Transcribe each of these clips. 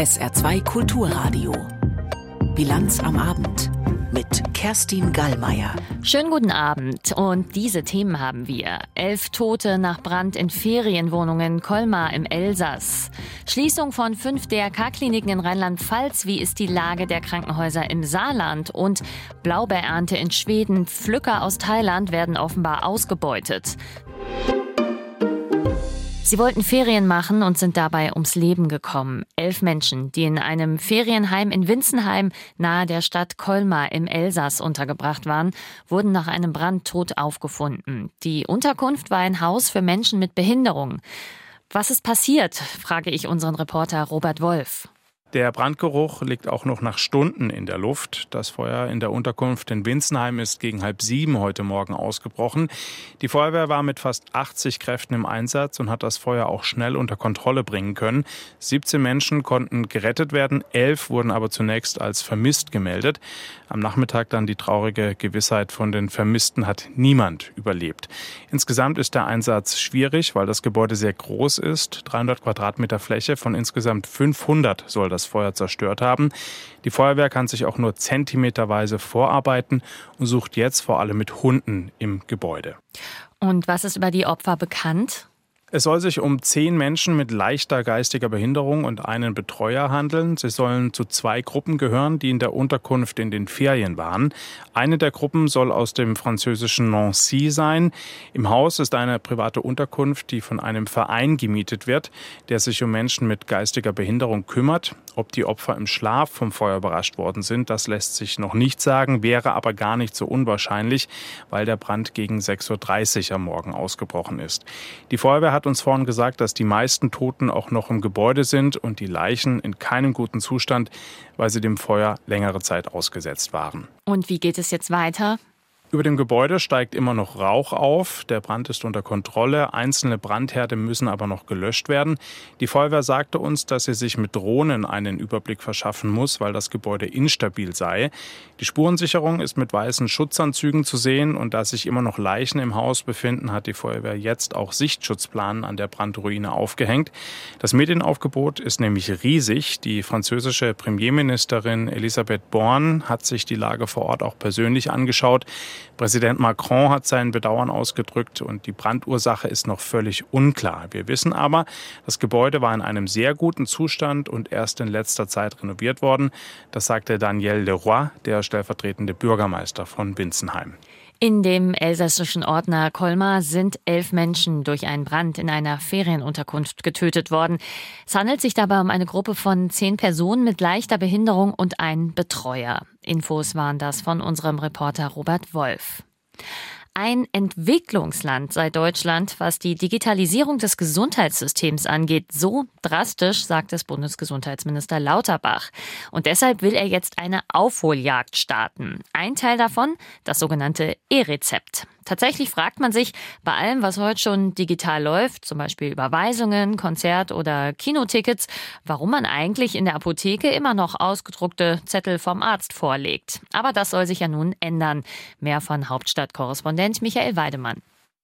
SR2 Kulturradio. Bilanz am Abend mit Kerstin Gallmeier. Schönen guten Abend und diese Themen haben wir. Elf Tote nach Brand in Ferienwohnungen Colmar im Elsass. Schließung von fünf DRK-Kliniken in Rheinland-Pfalz. Wie ist die Lage der Krankenhäuser im Saarland? Und Blaubeerernte in Schweden. Pflücker aus Thailand werden offenbar ausgebeutet. Sie wollten Ferien machen und sind dabei ums Leben gekommen. Elf Menschen, die in einem Ferienheim in Winzenheim nahe der Stadt Colmar im Elsass untergebracht waren, wurden nach einem Brand tot aufgefunden. Die Unterkunft war ein Haus für Menschen mit Behinderung. Was ist passiert, frage ich unseren Reporter Robert Wolf. Der Brandgeruch liegt auch noch nach Stunden in der Luft. Das Feuer in der Unterkunft in Winzenheim ist gegen halb sieben heute Morgen ausgebrochen. Die Feuerwehr war mit fast 80 Kräften im Einsatz und hat das Feuer auch schnell unter Kontrolle bringen können. 17 Menschen konnten gerettet werden, elf wurden aber zunächst als vermisst gemeldet. Am Nachmittag dann die traurige Gewissheit von den Vermissten hat niemand überlebt. Insgesamt ist der Einsatz schwierig, weil das Gebäude sehr groß ist. 300 Quadratmeter Fläche von insgesamt 500 soll das das Feuer zerstört haben. Die Feuerwehr kann sich auch nur zentimeterweise vorarbeiten und sucht jetzt vor allem mit Hunden im Gebäude. Und was ist über die Opfer bekannt? Es soll sich um zehn Menschen mit leichter geistiger Behinderung und einen Betreuer handeln. Sie sollen zu zwei Gruppen gehören, die in der Unterkunft in den Ferien waren. Eine der Gruppen soll aus dem französischen Nancy sein. Im Haus ist eine private Unterkunft, die von einem Verein gemietet wird, der sich um Menschen mit geistiger Behinderung kümmert. Ob die Opfer im Schlaf vom Feuer überrascht worden sind, das lässt sich noch nicht sagen, wäre aber gar nicht so unwahrscheinlich, weil der Brand gegen 6.30 Uhr am Morgen ausgebrochen ist. Die Feuerwehr hat hat uns vorhin gesagt, dass die meisten Toten auch noch im Gebäude sind und die Leichen in keinem guten Zustand, weil sie dem Feuer längere Zeit ausgesetzt waren. Und wie geht es jetzt weiter? Über dem Gebäude steigt immer noch Rauch auf. Der Brand ist unter Kontrolle. Einzelne Brandherde müssen aber noch gelöscht werden. Die Feuerwehr sagte uns, dass sie sich mit Drohnen einen Überblick verschaffen muss, weil das Gebäude instabil sei. Die Spurensicherung ist mit weißen Schutzanzügen zu sehen und da sich immer noch Leichen im Haus befinden, hat die Feuerwehr jetzt auch Sichtschutzplanen an der Brandruine aufgehängt. Das Medienaufgebot ist nämlich riesig. Die französische Premierministerin Elisabeth Born hat sich die Lage vor Ort auch persönlich angeschaut. Präsident Macron hat sein Bedauern ausgedrückt und die Brandursache ist noch völlig unklar. Wir wissen aber, das Gebäude war in einem sehr guten Zustand und erst in letzter Zeit renoviert worden. Das sagte Daniel Leroy, der stellvertretende Bürgermeister von Winzenheim. In dem elsässischen Ordner Colmar sind elf Menschen durch einen Brand in einer Ferienunterkunft getötet worden. Es handelt sich dabei um eine Gruppe von zehn Personen mit leichter Behinderung und einen Betreuer. Infos waren das von unserem Reporter Robert Wolf. Ein Entwicklungsland sei Deutschland, was die Digitalisierung des Gesundheitssystems angeht. So drastisch, sagt es Bundesgesundheitsminister Lauterbach. Und deshalb will er jetzt eine Aufholjagd starten. Ein Teil davon, das sogenannte E-Rezept. Tatsächlich fragt man sich bei allem, was heute schon digital läuft, zum Beispiel Überweisungen, Konzert- oder Kinotickets, warum man eigentlich in der Apotheke immer noch ausgedruckte Zettel vom Arzt vorlegt. Aber das soll sich ja nun ändern. Mehr von Hauptstadtkorrespondent Michael Weidemann.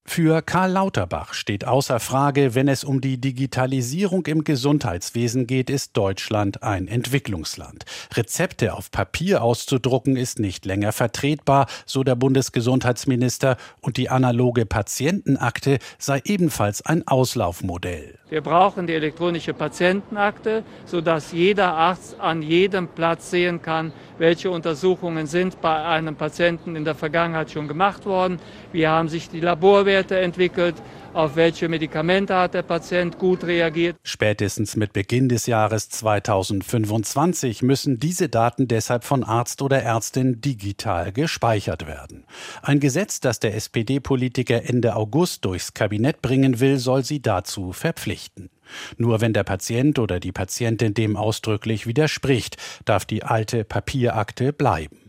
Für Karl Lauterbach steht außer Frage, wenn es um die Digitalisierung im Gesundheitswesen geht, ist Deutschland ein Entwicklungsland. Rezepte auf Papier auszudrucken ist nicht länger vertretbar, so der Bundesgesundheitsminister, und die analoge Patientenakte sei ebenfalls ein Auslaufmodell. Wir brauchen die elektronische Patientenakte, sodass jeder Arzt an jedem Platz sehen kann, welche Untersuchungen sind bei einem Patienten in der Vergangenheit schon gemacht worden, wie haben sich die Laborwerte entwickelt, auf welche Medikamente hat der Patient gut reagiert. Spätestens mit Beginn des Jahres 2025 müssen diese Daten deshalb von Arzt oder Ärztin digital gespeichert werden. Ein Gesetz, das der SPD-Politiker Ende August durchs Kabinett bringen will, soll sie dazu verpflichten. Nur wenn der Patient oder die Patientin dem ausdrücklich widerspricht, darf die alte Papierakte bleiben.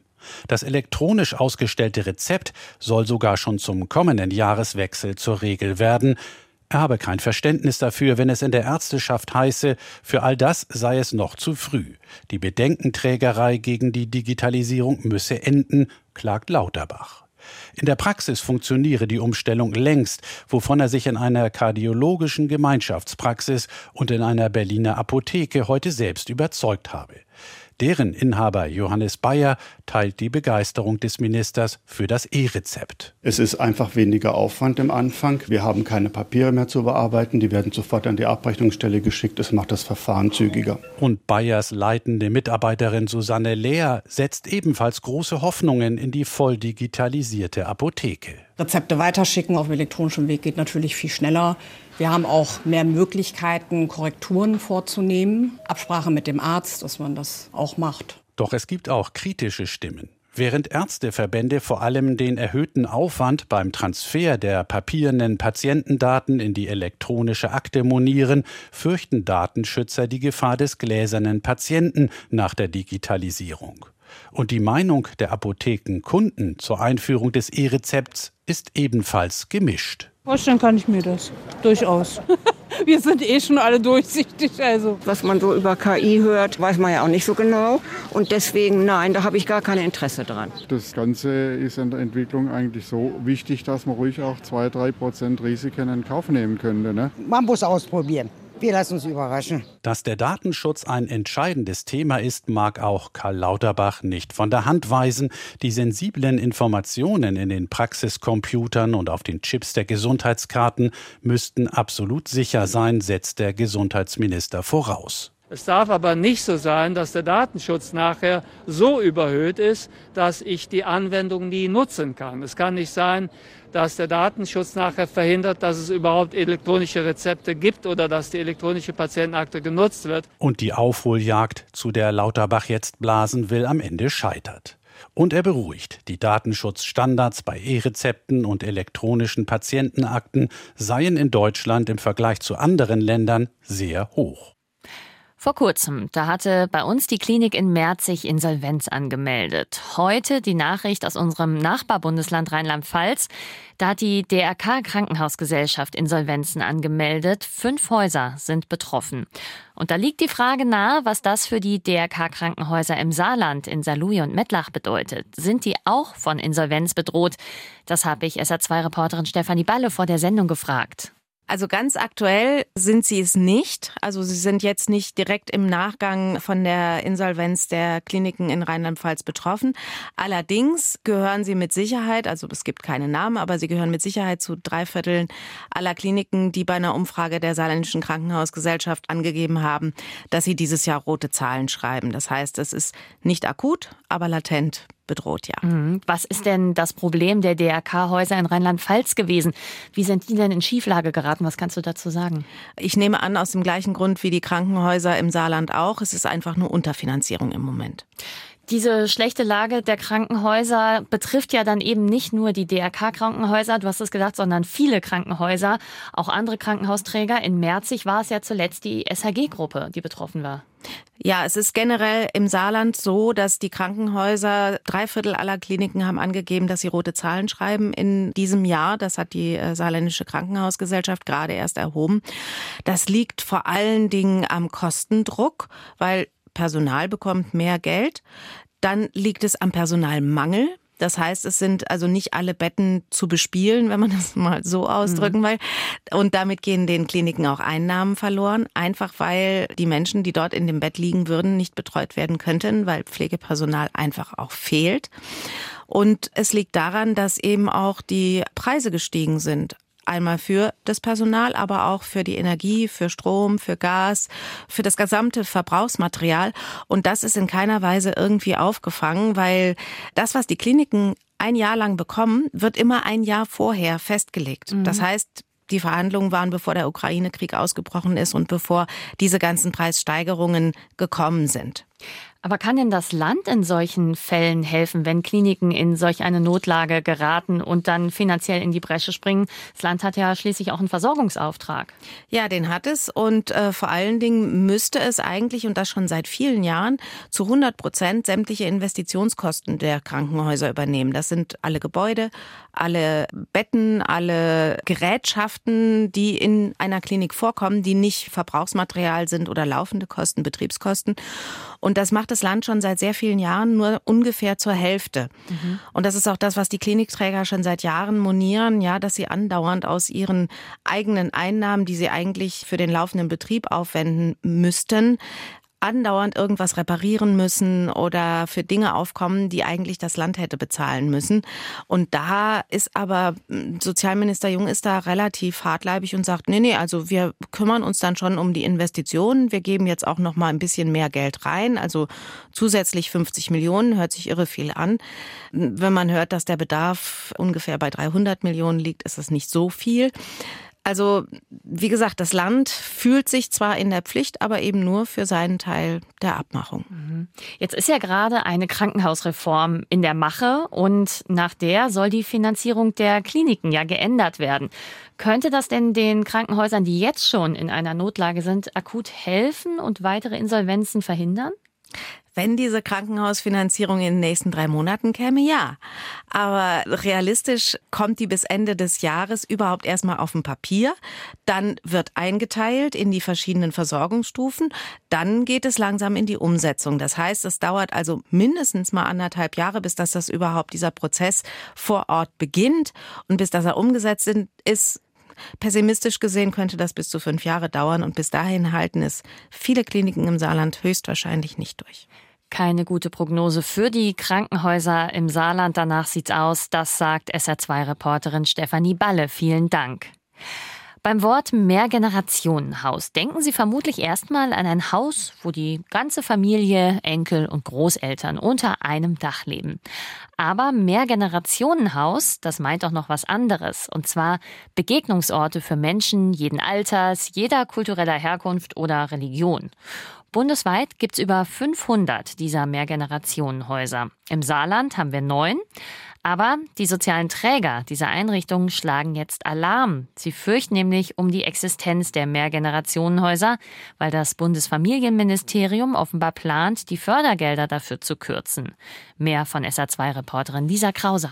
Das elektronisch ausgestellte Rezept soll sogar schon zum kommenden Jahreswechsel zur Regel werden. Er habe kein Verständnis dafür, wenn es in der Ärzteschaft heiße, für all das sei es noch zu früh. Die Bedenkenträgerei gegen die Digitalisierung müsse enden, klagt Lauterbach. In der Praxis funktioniere die Umstellung längst, wovon er sich in einer kardiologischen Gemeinschaftspraxis und in einer Berliner Apotheke heute selbst überzeugt habe. Deren Inhaber Johannes Bayer teilt die Begeisterung des Ministers für das E-Rezept. Es ist einfach weniger Aufwand im Anfang. Wir haben keine Papiere mehr zu bearbeiten. Die werden sofort an die Abrechnungsstelle geschickt. Es macht das Verfahren zügiger. Und Bayers leitende Mitarbeiterin Susanne Lehr setzt ebenfalls große Hoffnungen in die voll digitalisierte Apotheke. Rezepte weiterschicken auf elektronischem Weg geht natürlich viel schneller. Wir haben auch mehr Möglichkeiten, Korrekturen vorzunehmen. Absprache mit dem Arzt, dass man das auch macht. Doch es gibt auch kritische Stimmen. Während Ärzteverbände vor allem den erhöhten Aufwand beim Transfer der papierenden Patientendaten in die elektronische Akte monieren, fürchten Datenschützer die Gefahr des gläsernen Patienten nach der Digitalisierung. Und die Meinung der Apothekenkunden zur Einführung des E-Rezepts ist ebenfalls gemischt. Vorstellen kann ich mir das. Durchaus. Wir sind eh schon alle durchsichtig. Also. Was man so über KI hört, weiß man ja auch nicht so genau. Und deswegen, nein, da habe ich gar kein Interesse dran. Das Ganze ist in der Entwicklung eigentlich so wichtig, dass man ruhig auch 2-3 Prozent Risiken in Kauf nehmen könnte. Ne? Man muss ausprobieren. Wir lassen uns überraschen. Dass der Datenschutz ein entscheidendes Thema ist, mag auch Karl Lauterbach nicht von der Hand weisen. Die sensiblen Informationen in den Praxiscomputern und auf den Chips der Gesundheitskarten müssten absolut sicher sein, setzt der Gesundheitsminister voraus. Es darf aber nicht so sein, dass der Datenschutz nachher so überhöht ist, dass ich die Anwendung nie nutzen kann. Es kann nicht sein, dass der Datenschutz nachher verhindert, dass es überhaupt elektronische Rezepte gibt oder dass die elektronische Patientenakte genutzt wird. Und die Aufholjagd, zu der Lauterbach jetzt blasen will, am Ende scheitert. Und er beruhigt, die Datenschutzstandards bei E-Rezepten und elektronischen Patientenakten seien in Deutschland im Vergleich zu anderen Ländern sehr hoch. Vor kurzem, da hatte bei uns die Klinik in Merzig Insolvenz angemeldet. Heute die Nachricht aus unserem Nachbarbundesland Rheinland-Pfalz. Da hat die DRK Krankenhausgesellschaft Insolvenzen angemeldet. Fünf Häuser sind betroffen. Und da liegt die Frage nahe, was das für die DRK Krankenhäuser im Saarland, in Saarlouis und Mettlach bedeutet. Sind die auch von Insolvenz bedroht? Das habe ich SA2-Reporterin Stefanie Balle vor der Sendung gefragt. Also ganz aktuell sind sie es nicht. Also sie sind jetzt nicht direkt im Nachgang von der Insolvenz der Kliniken in Rheinland-Pfalz betroffen. Allerdings gehören sie mit Sicherheit, also es gibt keine Namen, aber sie gehören mit Sicherheit zu drei Vierteln aller Kliniken, die bei einer Umfrage der Saarländischen Krankenhausgesellschaft angegeben haben, dass sie dieses Jahr rote Zahlen schreiben. Das heißt, es ist nicht akut, aber latent bedroht, ja. Mhm. Was ist denn das Problem der DRK-Häuser in Rheinland-Pfalz gewesen? Wie sind die denn in Schieflage geraten? Was kannst du dazu sagen? Ich nehme an, aus dem gleichen Grund wie die Krankenhäuser im Saarland auch. Es ist einfach nur Unterfinanzierung im Moment. Diese schlechte Lage der Krankenhäuser betrifft ja dann eben nicht nur die DRK-Krankenhäuser, du hast es gesagt, sondern viele Krankenhäuser, auch andere Krankenhausträger. In Merzig war es ja zuletzt die SHG-Gruppe, die betroffen war. Ja, es ist generell im Saarland so, dass die Krankenhäuser, drei Viertel aller Kliniken haben angegeben, dass sie rote Zahlen schreiben in diesem Jahr. Das hat die äh, Saarländische Krankenhausgesellschaft gerade erst erhoben. Das liegt vor allen Dingen am Kostendruck, weil Personal bekommt mehr Geld. Dann liegt es am Personalmangel. Das heißt, es sind also nicht alle Betten zu bespielen, wenn man das mal so ausdrücken mhm. will. Und damit gehen den Kliniken auch Einnahmen verloren, einfach weil die Menschen, die dort in dem Bett liegen würden, nicht betreut werden könnten, weil Pflegepersonal einfach auch fehlt. Und es liegt daran, dass eben auch die Preise gestiegen sind. Einmal für das Personal, aber auch für die Energie, für Strom, für Gas, für das gesamte Verbrauchsmaterial. Und das ist in keiner Weise irgendwie aufgefangen, weil das, was die Kliniken ein Jahr lang bekommen, wird immer ein Jahr vorher festgelegt. Mhm. Das heißt, die Verhandlungen waren, bevor der Ukraine-Krieg ausgebrochen ist und bevor diese ganzen Preissteigerungen gekommen sind. Aber kann denn das Land in solchen Fällen helfen, wenn Kliniken in solch eine Notlage geraten und dann finanziell in die Bresche springen? Das Land hat ja schließlich auch einen Versorgungsauftrag. Ja, den hat es und äh, vor allen Dingen müsste es eigentlich, und das schon seit vielen Jahren, zu 100 Prozent sämtliche Investitionskosten der Krankenhäuser übernehmen. Das sind alle Gebäude, alle Betten, alle Gerätschaften, die in einer Klinik vorkommen, die nicht Verbrauchsmaterial sind oder laufende Kosten, Betriebskosten. Und das macht das Land schon seit sehr vielen Jahren nur ungefähr zur Hälfte. Mhm. Und das ist auch das, was die Klinikträger schon seit Jahren monieren, ja, dass sie andauernd aus ihren eigenen Einnahmen, die sie eigentlich für den laufenden Betrieb aufwenden müssten, andauernd irgendwas reparieren müssen oder für Dinge aufkommen, die eigentlich das Land hätte bezahlen müssen. Und da ist aber hm, Sozialminister Jung ist da relativ hartleibig und sagt, nee, nee, also wir kümmern uns dann schon um die Investitionen. Wir geben jetzt auch noch mal ein bisschen mehr Geld rein, also zusätzlich 50 Millionen, hört sich irre viel an. Wenn man hört, dass der Bedarf ungefähr bei 300 Millionen liegt, ist das nicht so viel. Also, wie gesagt, das Land fühlt sich zwar in der Pflicht, aber eben nur für seinen Teil der Abmachung. Mhm. Jetzt ist ja gerade eine Krankenhausreform in der Mache und nach der soll die Finanzierung der Kliniken ja geändert werden. Könnte das denn den Krankenhäusern, die jetzt schon in einer Notlage sind, akut helfen und weitere Insolvenzen verhindern? Wenn diese Krankenhausfinanzierung in den nächsten drei Monaten käme, ja. Aber realistisch kommt die bis Ende des Jahres überhaupt erstmal auf dem Papier. Dann wird eingeteilt in die verschiedenen Versorgungsstufen. Dann geht es langsam in die Umsetzung. Das heißt, es dauert also mindestens mal anderthalb Jahre, bis das, das überhaupt dieser Prozess vor Ort beginnt. Und bis das er umgesetzt ist, Pessimistisch gesehen könnte das bis zu fünf Jahre dauern und bis dahin halten es viele Kliniken im Saarland höchstwahrscheinlich nicht durch. Keine gute Prognose für die Krankenhäuser im Saarland. Danach sieht's aus. Das sagt SR2-Reporterin Stefanie Balle. Vielen Dank. Beim Wort Mehrgenerationenhaus denken Sie vermutlich erstmal an ein Haus, wo die ganze Familie, Enkel und Großeltern unter einem Dach leben. Aber Mehrgenerationenhaus, das meint auch noch was anderes. Und zwar Begegnungsorte für Menschen jeden Alters, jeder kultureller Herkunft oder Religion. Bundesweit gibt es über 500 dieser Mehrgenerationenhäuser. Im Saarland haben wir neun. Aber die sozialen Träger dieser Einrichtungen schlagen jetzt Alarm. Sie fürchten nämlich um die Existenz der Mehrgenerationenhäuser, weil das Bundesfamilienministerium offenbar plant, die Fördergelder dafür zu kürzen. Mehr von SA2-Reporterin Lisa Krauser.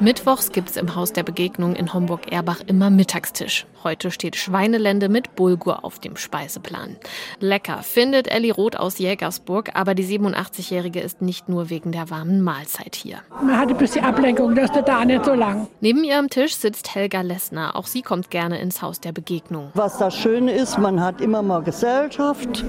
Mittwochs gibt es im Haus der Begegnung in Homburg-Erbach immer Mittagstisch. Heute steht Schweinelende mit Bulgur auf dem Speiseplan. Lecker, findet Elli Roth aus Jägersburg, aber die 87-Jährige ist nicht nur wegen der warmen Mahlzeit hier. Man hat ein bisschen Ablenkung, das ist da nicht so lang. Neben ihrem Tisch sitzt Helga Lessner. Auch sie kommt gerne ins Haus der Begegnung. Was das Schöne ist, man hat immer mal Gesellschaft.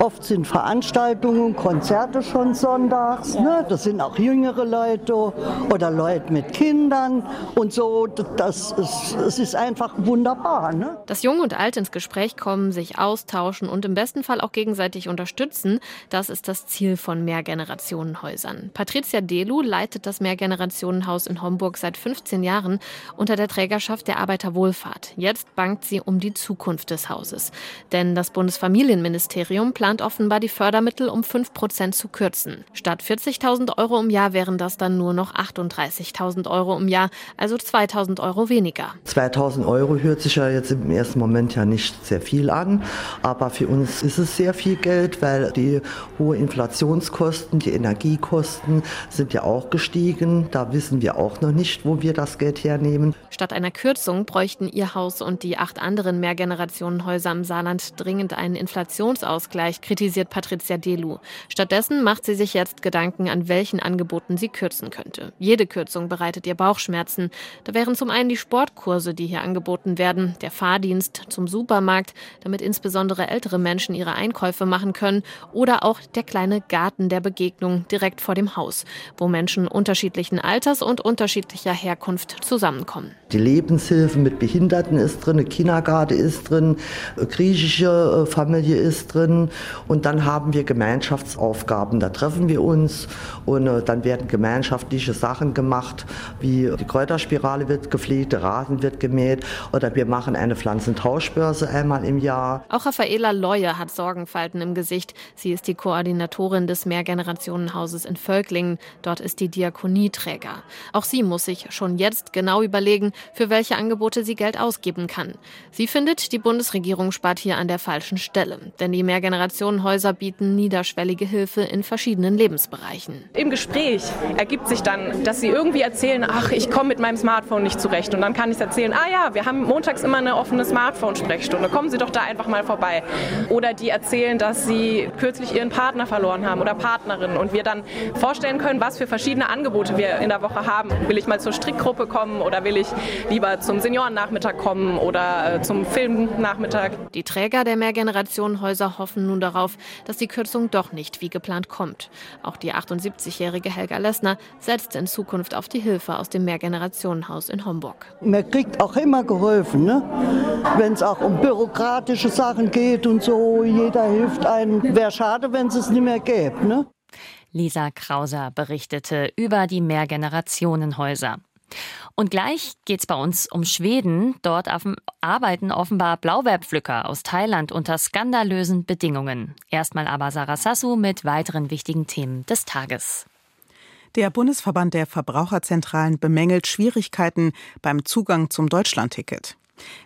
Oft sind Veranstaltungen, Konzerte schon sonntags. Ne? Das sind auch jüngere Leute oder Leute mit Kindern und so. Das ist, es ist einfach wunderbar. Ne? Dass Jung und Alt ins Gespräch kommen, sich austauschen und im besten Fall auch gegenseitig unterstützen, das ist das Ziel von Mehrgenerationenhäusern. Patricia Delu leitet das Mehrgenerationenhaus in Homburg seit 15 Jahren unter der Trägerschaft der Arbeiterwohlfahrt. Jetzt bangt sie um die Zukunft des Hauses. Denn das Bundesfamilienministerium plant offenbar die Fördermittel um 5 Prozent zu kürzen. Statt 40.000 Euro im Jahr wären das dann nur noch 38.000 Euro im Jahr, also 2.000 Euro weniger. 2.000 Euro hört sich ja jetzt im ersten Moment ja nicht sehr viel an, aber für uns ist es sehr viel Geld, weil die hohen Inflationskosten, die Energiekosten sind ja auch gestiegen. Da wissen wir auch noch nicht, wo wir das Geld hernehmen. Statt einer Kürzung bräuchten Ihr Haus und die acht anderen Mehrgenerationenhäuser im Saarland dringend einen Inflationsausgleich kritisiert Patricia Delu. Stattdessen macht sie sich jetzt Gedanken, an welchen Angeboten sie kürzen könnte. Jede Kürzung bereitet ihr Bauchschmerzen. Da wären zum einen die Sportkurse, die hier angeboten werden, der Fahrdienst zum Supermarkt, damit insbesondere ältere Menschen ihre Einkäufe machen können, oder auch der kleine Garten der Begegnung direkt vor dem Haus, wo Menschen unterschiedlichen Alters und unterschiedlicher Herkunft zusammenkommen. Die Lebenshilfe mit Behinderten ist drin, Kindergarten ist drin, griechische äh, Familie ist drin und dann haben wir Gemeinschaftsaufgaben. Da treffen wir uns und äh, dann werden gemeinschaftliche Sachen gemacht, wie die Kräuterspirale wird gepflegt, der Rasen wird gemäht oder wir machen eine Pflanzentauschbörse einmal im Jahr. Auch Raffaela Leue hat Sorgenfalten im Gesicht. Sie ist die Koordinatorin des Mehrgenerationenhauses in Völklingen. Dort ist die Diakonieträger. Auch sie muss sich schon jetzt genau überlegen, für welche Angebote sie Geld ausgeben kann. Sie findet, die Bundesregierung spart hier an der falschen Stelle, denn die Mehrgenerationenhäuser bieten niederschwellige Hilfe in verschiedenen Lebensbereichen. Im Gespräch ergibt sich dann, dass sie irgendwie erzählen, ach, ich komme mit meinem Smartphone nicht zurecht. Und dann kann ich erzählen, ah ja, wir haben montags immer eine offene Smartphone-Sprechstunde, kommen Sie doch da einfach mal vorbei. Oder die erzählen, dass sie kürzlich ihren Partner verloren haben oder Partnerin und wir dann vorstellen können, was für verschiedene Angebote wir in der Woche haben. Will ich mal zur Strickgruppe kommen oder will ich lieber zum Seniorennachmittag kommen oder äh, zum Filmnachmittag? Die Träger der Mehrgenerationenhäuser hoffen nun darauf, dass die Kürzung doch nicht wie geplant kommt. Auch die 78-jährige Helga Lessner setzt in Zukunft auf die Hilfe aus dem Mehrgenerationenhaus in Homburg. Man kriegt auch immer geholfen, ne? wenn es auch um bürokratische Sachen geht und so. Jeder hilft einem. Wäre schade, wenn es es nicht mehr gäbe. Ne? Lisa Krauser berichtete über die Mehrgenerationenhäuser. Und gleich geht's bei uns um Schweden. Dort arbeiten offenbar Blaubeerpflücker aus Thailand unter skandalösen Bedingungen. Erstmal aber Sarah Sassu mit weiteren wichtigen Themen des Tages. Der Bundesverband der Verbraucherzentralen bemängelt Schwierigkeiten beim Zugang zum Deutschlandticket.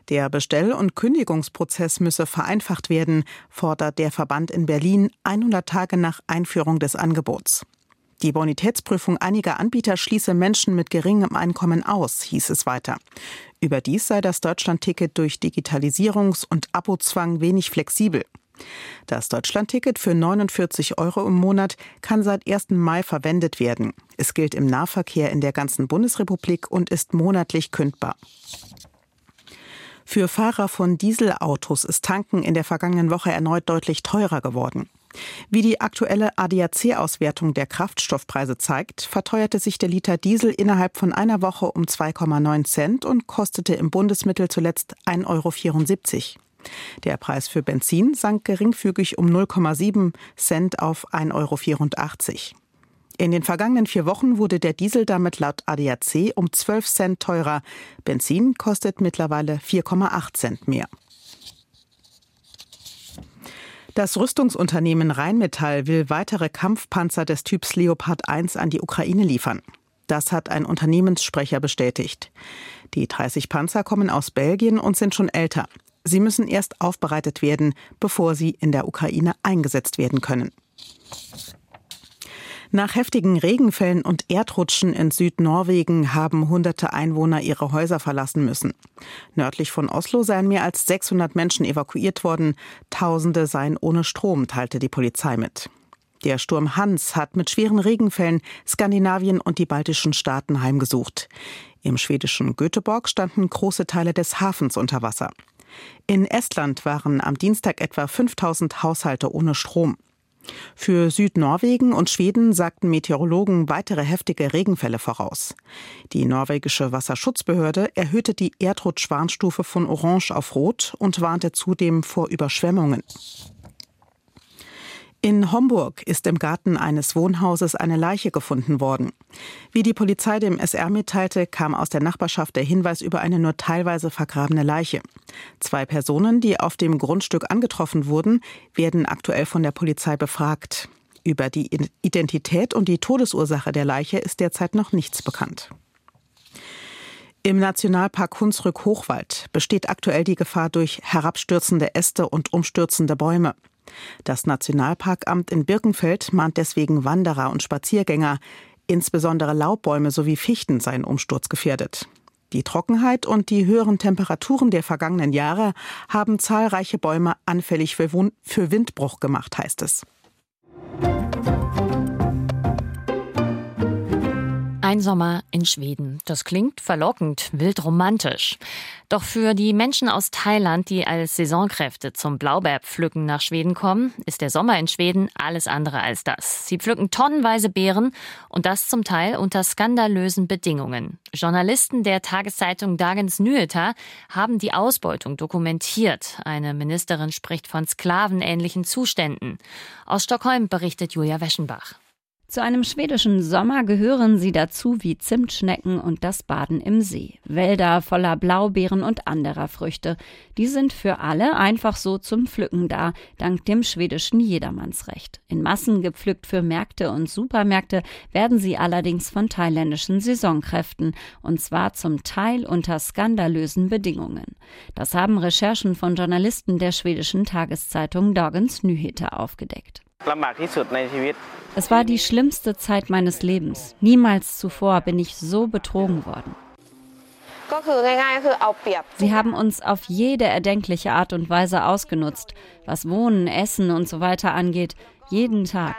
Der Bestell- und Kündigungsprozess müsse vereinfacht werden, fordert der Verband in Berlin 100 Tage nach Einführung des Angebots. Die Bonitätsprüfung einiger Anbieter schließe Menschen mit geringem Einkommen aus, hieß es weiter. Überdies sei das Deutschlandticket durch Digitalisierungs- und Abozwang wenig flexibel. Das Deutschlandticket für 49 Euro im Monat kann seit 1. Mai verwendet werden. Es gilt im Nahverkehr in der ganzen Bundesrepublik und ist monatlich kündbar. Für Fahrer von Dieselautos ist Tanken in der vergangenen Woche erneut deutlich teurer geworden. Wie die aktuelle ADAC-Auswertung der Kraftstoffpreise zeigt, verteuerte sich der Liter Diesel innerhalb von einer Woche um 2,9 Cent und kostete im Bundesmittel zuletzt 1,74 Euro. Der Preis für Benzin sank geringfügig um 0,7 Cent auf 1,84 Euro. In den vergangenen vier Wochen wurde der Diesel damit laut ADAC um 12 Cent teurer. Benzin kostet mittlerweile 4,8 Cent mehr. Das Rüstungsunternehmen Rheinmetall will weitere Kampfpanzer des Typs Leopard 1 an die Ukraine liefern. Das hat ein Unternehmenssprecher bestätigt. Die 30 Panzer kommen aus Belgien und sind schon älter. Sie müssen erst aufbereitet werden, bevor sie in der Ukraine eingesetzt werden können. Nach heftigen Regenfällen und Erdrutschen in Südnorwegen haben hunderte Einwohner ihre Häuser verlassen müssen. Nördlich von Oslo seien mehr als 600 Menschen evakuiert worden. Tausende seien ohne Strom, teilte die Polizei mit. Der Sturm Hans hat mit schweren Regenfällen Skandinavien und die baltischen Staaten heimgesucht. Im schwedischen Göteborg standen große Teile des Hafens unter Wasser. In Estland waren am Dienstag etwa 5000 Haushalte ohne Strom. Für Südnorwegen und Schweden sagten Meteorologen weitere heftige Regenfälle voraus. Die norwegische Wasserschutzbehörde erhöhte die Erdrutschwarnstufe von Orange auf Rot und warnte zudem vor Überschwemmungen. In Homburg ist im Garten eines Wohnhauses eine Leiche gefunden worden. Wie die Polizei dem SR mitteilte, kam aus der Nachbarschaft der Hinweis über eine nur teilweise vergrabene Leiche. Zwei Personen, die auf dem Grundstück angetroffen wurden, werden aktuell von der Polizei befragt. Über die Identität und die Todesursache der Leiche ist derzeit noch nichts bekannt. Im Nationalpark Hunsrück Hochwald besteht aktuell die Gefahr durch herabstürzende Äste und umstürzende Bäume. Das Nationalparkamt in Birkenfeld mahnt deswegen Wanderer und Spaziergänger, insbesondere Laubbäume sowie Fichten seien umsturzgefährdet. Die Trockenheit und die höheren Temperaturen der vergangenen Jahre haben zahlreiche Bäume anfällig für, Windbruch gemacht, heißt es. Ein Sommer in Schweden. Das klingt verlockend, wild romantisch. Doch für die Menschen aus Thailand, die als Saisonkräfte zum Blaubeerpflücken nach Schweden kommen, ist der Sommer in Schweden alles andere als das. Sie pflücken tonnenweise Beeren und das zum Teil unter skandalösen Bedingungen. Journalisten der Tageszeitung Dagens Nyheter haben die Ausbeutung dokumentiert. Eine Ministerin spricht von sklavenähnlichen Zuständen. Aus Stockholm berichtet Julia Weschenbach. Zu einem schwedischen Sommer gehören sie dazu wie Zimtschnecken und das Baden im See. Wälder voller Blaubeeren und anderer Früchte. Die sind für alle einfach so zum Pflücken da, dank dem schwedischen Jedermannsrecht. In Massen gepflückt für Märkte und Supermärkte werden sie allerdings von thailändischen Saisonkräften, und zwar zum Teil unter skandalösen Bedingungen. Das haben Recherchen von Journalisten der schwedischen Tageszeitung Dagens Nyheter aufgedeckt. Es war die schlimmste Zeit meines Lebens. Niemals zuvor bin ich so betrogen worden. Sie haben uns auf jede erdenkliche Art und Weise ausgenutzt, was Wohnen, Essen und so weiter angeht, jeden Tag.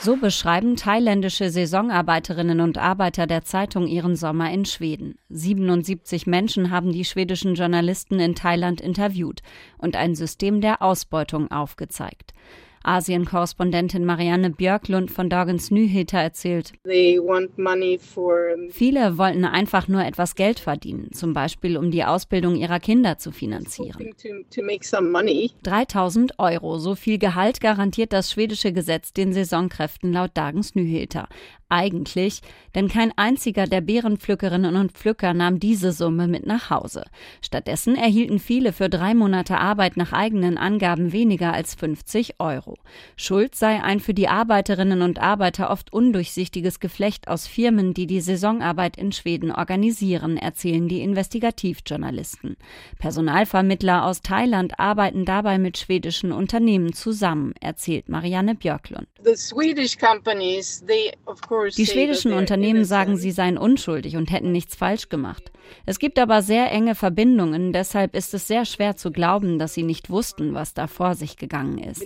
So beschreiben thailändische Saisonarbeiterinnen und Arbeiter der Zeitung ihren Sommer in Schweden. 77 Menschen haben die schwedischen Journalisten in Thailand interviewt und ein System der Ausbeutung aufgezeigt. Asien-Korrespondentin Marianne Björklund von Dagens Nyheter erzählt. Viele wollten einfach nur etwas Geld verdienen, zum Beispiel um die Ausbildung ihrer Kinder zu finanzieren. 3000 Euro, so viel Gehalt garantiert das schwedische Gesetz den Saisonkräften laut Dagens Nyheter. Eigentlich, denn kein einziger der Beerenpflückerinnen und Pflücker nahm diese Summe mit nach Hause. Stattdessen erhielten viele für drei Monate Arbeit nach eigenen Angaben weniger als 50 Euro. Schuld sei ein für die Arbeiterinnen und Arbeiter oft undurchsichtiges Geflecht aus Firmen, die die Saisonarbeit in Schweden organisieren, erzählen die Investigativjournalisten. Personalvermittler aus Thailand arbeiten dabei mit schwedischen Unternehmen zusammen, erzählt Marianne Björklund. Die schwedischen Unternehmen sagen, sie seien unschuldig und hätten nichts falsch gemacht. Es gibt aber sehr enge Verbindungen, deshalb ist es sehr schwer zu glauben, dass sie nicht wussten, was da vor sich gegangen ist.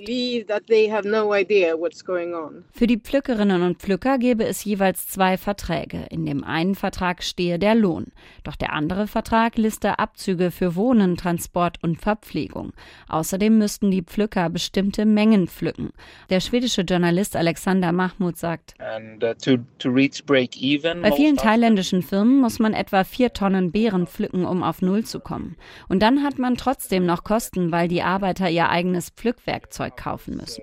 Für die Pflückerinnen und Pflücker gäbe es jeweils zwei Verträge. In dem einen Vertrag stehe der Lohn, doch der andere Vertrag liste Abzüge für Wohnen, Transport und Verpflegung. Außerdem müssten die Pflücker bestimmte Mengen pflücken. Der schwedische Journalist Alexander Mahmoud sagt, uh, bei vielen thailändischen Firmen muss man etwa vier Tonnen Tonnen Beeren pflücken, um auf Null zu kommen. Und dann hat man trotzdem noch Kosten, weil die Arbeiter ihr eigenes Pflückwerkzeug kaufen müssen.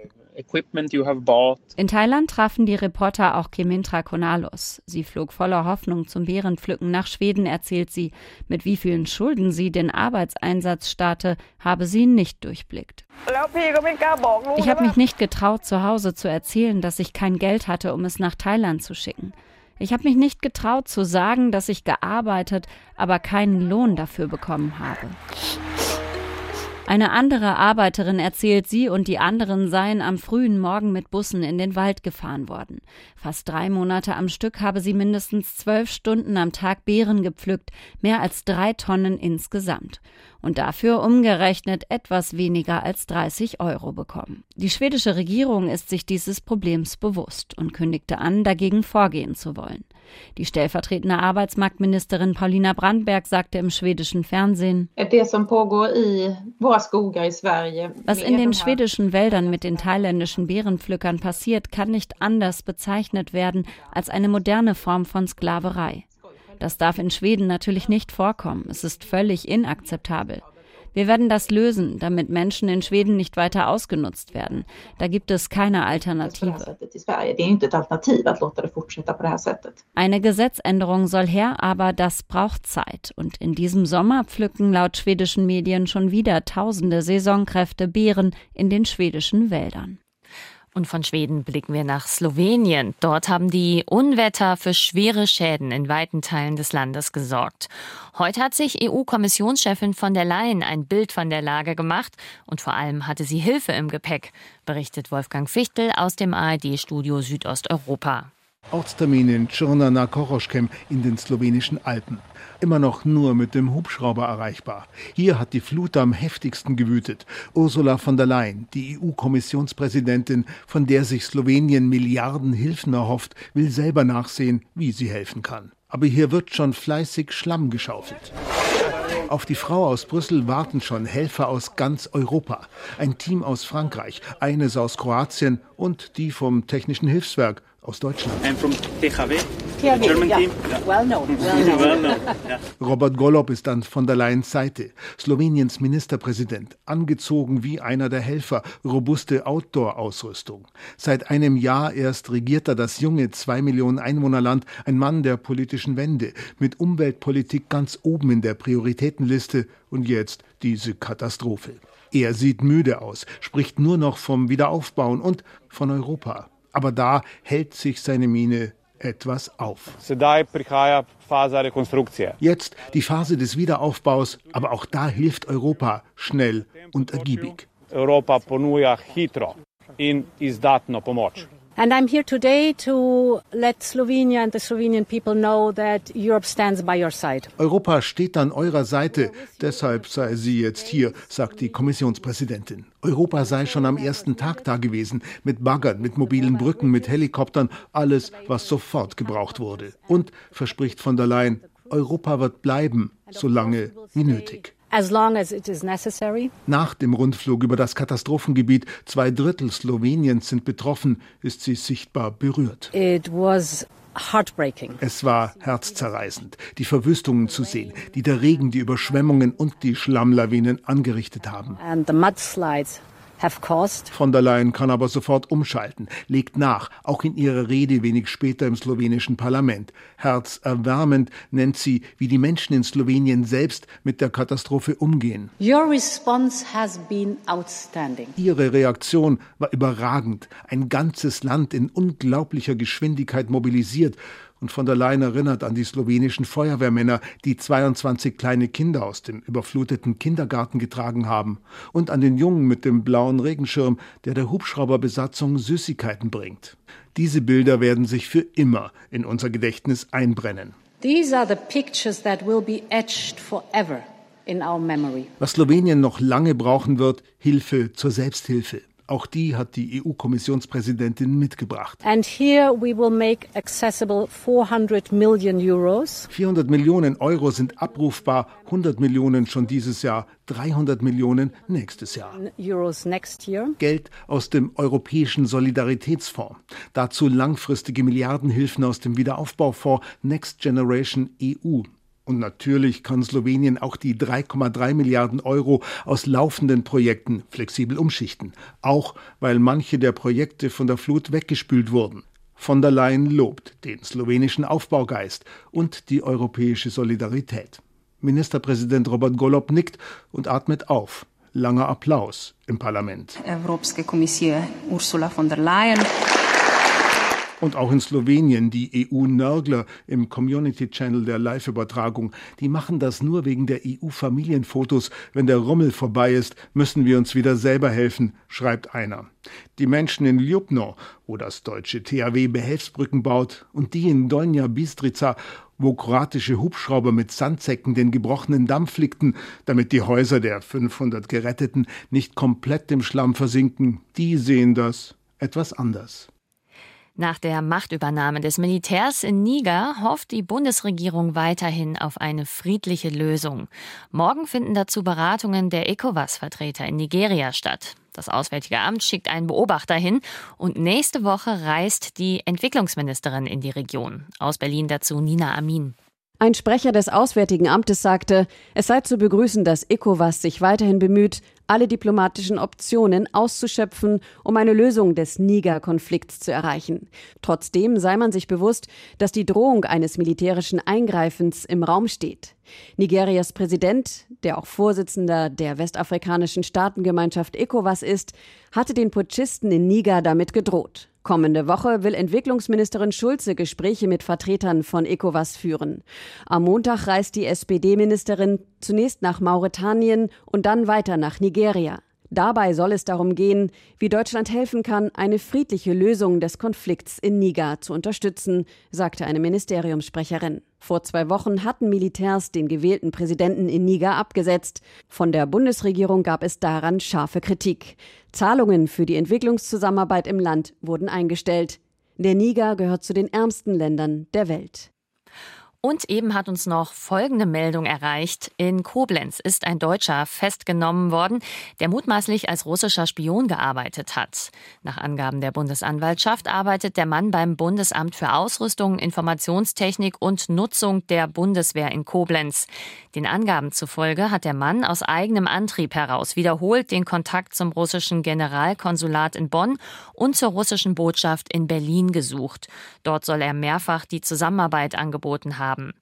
In Thailand trafen die Reporter auch Kemintra Konalos. Sie flog voller Hoffnung zum Beerenpflücken nach Schweden, erzählt sie. Mit wie vielen Schulden sie den Arbeitseinsatz starte, habe sie nicht durchblickt. Ich habe mich nicht getraut, zu Hause zu erzählen, dass ich kein Geld hatte, um es nach Thailand zu schicken. Ich habe mich nicht getraut zu sagen, dass ich gearbeitet, aber keinen Lohn dafür bekommen habe. Eine andere Arbeiterin erzählt, sie und die anderen seien am frühen Morgen mit Bussen in den Wald gefahren worden. Fast drei Monate am Stück habe sie mindestens zwölf Stunden am Tag Beeren gepflückt, mehr als drei Tonnen insgesamt und dafür umgerechnet etwas weniger als 30 Euro bekommen. Die schwedische Regierung ist sich dieses Problems bewusst und kündigte an, dagegen vorgehen zu wollen. Die stellvertretende Arbeitsmarktministerin Paulina Brandberg sagte im schwedischen Fernsehen, was in den schwedischen Wäldern mit den thailändischen Beerenpflückern passiert, kann nicht anders bezeichnet werden als eine moderne Form von Sklaverei. Das darf in Schweden natürlich nicht vorkommen. Es ist völlig inakzeptabel. Wir werden das lösen, damit Menschen in Schweden nicht weiter ausgenutzt werden. Da gibt es keine Alternative. Eine Gesetzänderung soll her, aber das braucht Zeit. Und in diesem Sommer pflücken laut schwedischen Medien schon wieder tausende Saisonkräfte Beeren in den schwedischen Wäldern. Und von Schweden blicken wir nach Slowenien. Dort haben die Unwetter für schwere Schäden in weiten Teilen des Landes gesorgt. Heute hat sich EU-Kommissionschefin von der Leyen ein Bild von der Lage gemacht und vor allem hatte sie Hilfe im Gepäck, berichtet Wolfgang Fichtel aus dem ARD-Studio Südosteuropa. Ortstermin in Črna na Koroschkem in den slowenischen Alpen immer noch nur mit dem Hubschrauber erreichbar. Hier hat die Flut am heftigsten gewütet. Ursula von der Leyen, die EU-Kommissionspräsidentin, von der sich Slowenien Milliarden Hilfen erhofft, will selber nachsehen, wie sie helfen kann. Aber hier wird schon fleißig Schlamm geschaufelt. Auf die Frau aus Brüssel warten schon Helfer aus ganz Europa. Ein Team aus Frankreich, eines aus Kroatien und die vom Technischen Hilfswerk aus Deutschland. THW. German yeah. team? Well known. Well known. well known. Yeah. Robert Golob ist an von der Leyen's Seite, Sloweniens Ministerpräsident, angezogen wie einer der Helfer, robuste Outdoor-Ausrüstung. Seit einem Jahr erst regiert er das junge zwei Millionen Einwohnerland, ein Mann der politischen Wende, mit Umweltpolitik ganz oben in der Prioritätenliste und jetzt diese Katastrophe. Er sieht müde aus, spricht nur noch vom Wiederaufbauen und von Europa. Aber da hält sich seine Miene etwas auf. Jetzt die Phase des Wiederaufbaus, aber auch da hilft Europa schnell und ergiebig. Europa ponuja hitro in izdatno pomoč. And I'm here today to let Slovenia and the Slovenian people know that Europe stands by your side. Europa steht an eurer Seite, deshalb sei sie jetzt hier, sagt die Kommissionspräsidentin. Europa sei schon am ersten Tag da gewesen, mit Baggern, mit mobilen Brücken, mit Helikoptern, alles, was sofort gebraucht wurde. Und verspricht von der Leyen, Europa wird bleiben, solange wie nötig. As long as it is necessary. Nach dem Rundflug über das Katastrophengebiet, zwei Drittel Sloweniens sind betroffen, ist sie sichtbar berührt. It was heartbreaking. Es war herzzerreißend, die Verwüstungen zu sehen, die der Regen, die Überschwemmungen und die Schlammlawinen angerichtet haben. The mudslides Von der Leyen kann aber sofort umschalten, legt nach, auch in ihrer Rede wenig später im slowenischen Parlament. Herzerwärmend nennt sie, wie die Menschen in Slowenien selbst mit der Katastrophe umgehen. Ihre Reaktion war überragend. Ein ganzes Land in unglaublicher Geschwindigkeit mobilisiert und von der Leyen erinnert an die slowenischen Feuerwehrmänner, die 22 kleine Kinder aus dem überfluteten Kindergarten getragen haben, und an den Jungen mit dem blauen Regenschirm, der der Hubschrauberbesatzung Süßigkeiten bringt. Diese Bilder werden sich für immer in unser Gedächtnis einbrennen. These are the pictures that will be etched forever in our memory. Was Slowenien noch lange brauchen wird, Hilfe zur Selbsthilfe. Auch die hat die EU-Kommissionspräsidentin mitgebracht. And here we will make accessible 400 million euros. 400 Millionen Euro sind abrufbar, 100 Millionen schon dieses Jahr, 300 Millionen nächstes Jahr. Euros next year. Geld aus dem Europäischen Solidaritätsfonds. Dazu langfristige Milliardenhilfen aus dem Wiederaufbaufonds Next Generation EU. Und natürlich kann Slowenien auch die 3,3 Milliarden Euro aus laufenden Projekten flexibel umschichten, auch weil manche der Projekte von der Flut weggespült wurden. Von der Leyen lobt den slowenischen Aufbaugeist und die europäische Solidarität. Ministerpräsident Robert Golob nickt und atmet auf. Langer Applaus im Parlament. Europske Kommission Ursula von der Leyen und auch in Slowenien die EU-Nörgler im Community Channel der Live-Übertragung. Die machen das nur wegen der EU-Familienfotos. Wenn der Rummel vorbei ist, müssen wir uns wieder selber helfen, schreibt einer. Die Menschen in Ljubno, wo das deutsche THW Behelfsbrücken baut, und die in Donja Bistrica, wo kroatische Hubschrauber mit Sandsäcken den gebrochenen Damm flickten, damit die Häuser der 500 Geretteten nicht komplett im Schlamm versinken, die sehen das etwas anders. Nach der Machtübernahme des Militärs in Niger hofft die Bundesregierung weiterhin auf eine friedliche Lösung. Morgen finden dazu Beratungen der ECOWAS-Vertreter in Nigeria statt. Das Auswärtige Amt schickt einen Beobachter hin und nächste Woche reist die Entwicklungsministerin in die Region. Aus Berlin dazu Nina Amin. Ein Sprecher des Auswärtigen Amtes sagte, es sei zu begrüßen, dass ECOWAS sich weiterhin bemüht, alle diplomatischen Optionen auszuschöpfen, um eine Lösung des Niger-Konflikts zu erreichen. Trotzdem sei man sich bewusst, dass die Drohung eines militärischen Eingreifens im Raum steht. Nigerias Präsident, der auch Vorsitzender der westafrikanischen Staatengemeinschaft ECOWAS ist, hatte den Putschisten in Niger damit gedroht. Kommende Woche will Entwicklungsministerin Schulze Gespräche mit Vertretern von ECOWAS führen. Am Montag reist die SPD-Ministerin zunächst nach Mauretanien und dann weiter nach Nigeria. Dabei soll es darum gehen, wie Deutschland helfen kann, eine friedliche Lösung des Konflikts in Niger zu unterstützen, sagte eine Ministeriumssprecherin. Vor zwei Wochen hatten Militärs den gewählten Präsidenten in Niger abgesetzt. Von der Bundesregierung gab es daran scharfe Kritik. Zahlungen für die Entwicklungszusammenarbeit im Land wurden eingestellt. Der Niger gehört zu den ärmsten Ländern der Welt. Und eben hat uns noch folgende Meldung erreicht. In Koblenz ist ein Deutscher festgenommen worden, der mutmaßlich als russischer Spion gearbeitet hat. Nach Angaben der Bundesanwaltschaft arbeitet der Mann beim Bundesamt für Ausrüstung, Informationstechnik und Nutzung der Bundeswehr in Koblenz. Den Angaben zufolge hat der Mann aus eigenem Antrieb heraus wiederholt den Kontakt zum russischen Generalkonsulat in Bonn und zur russischen Botschaft in Berlin gesucht. Dort soll er mehrfach die Zusammenarbeit angeboten haben haben.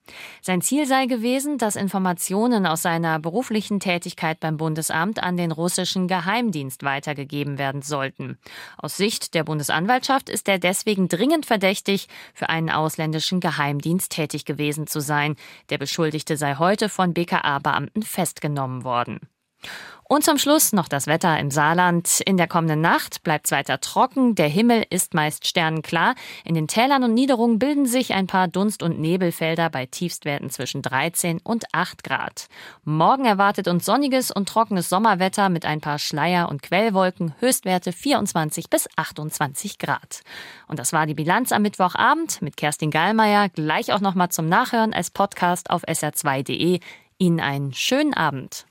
Sein Ziel sei gewesen, dass Informationen aus seiner beruflichen Tätigkeit beim Bundesamt an den russischen Geheimdienst weitergegeben werden sollten. Aus Sicht der Bundesanwaltschaft ist er deswegen dringend verdächtig, für einen ausländischen Geheimdienst tätig gewesen zu sein. Der Beschuldigte sei heute von BKA-Beamten festgenommen worden. Und zum Schluss noch das Wetter im Saarland. In der kommenden Nacht bleibt es weiter trocken. Der Himmel ist meist sternenklar. In den Tälern und Niederungen bilden sich ein paar Dunst- und Nebelfelder bei Tiefstwerten zwischen 13 und 8 Grad. Morgen erwartet uns sonniges und trockenes Sommerwetter mit ein paar Schleier- und Quellwolken. Höchstwerte 24 bis 28 Grad. Und das war die Bilanz am Mittwochabend mit Kerstin Gallmeier. Gleich auch nochmal zum Nachhören als Podcast auf sr2.de. Ihnen einen schönen Abend.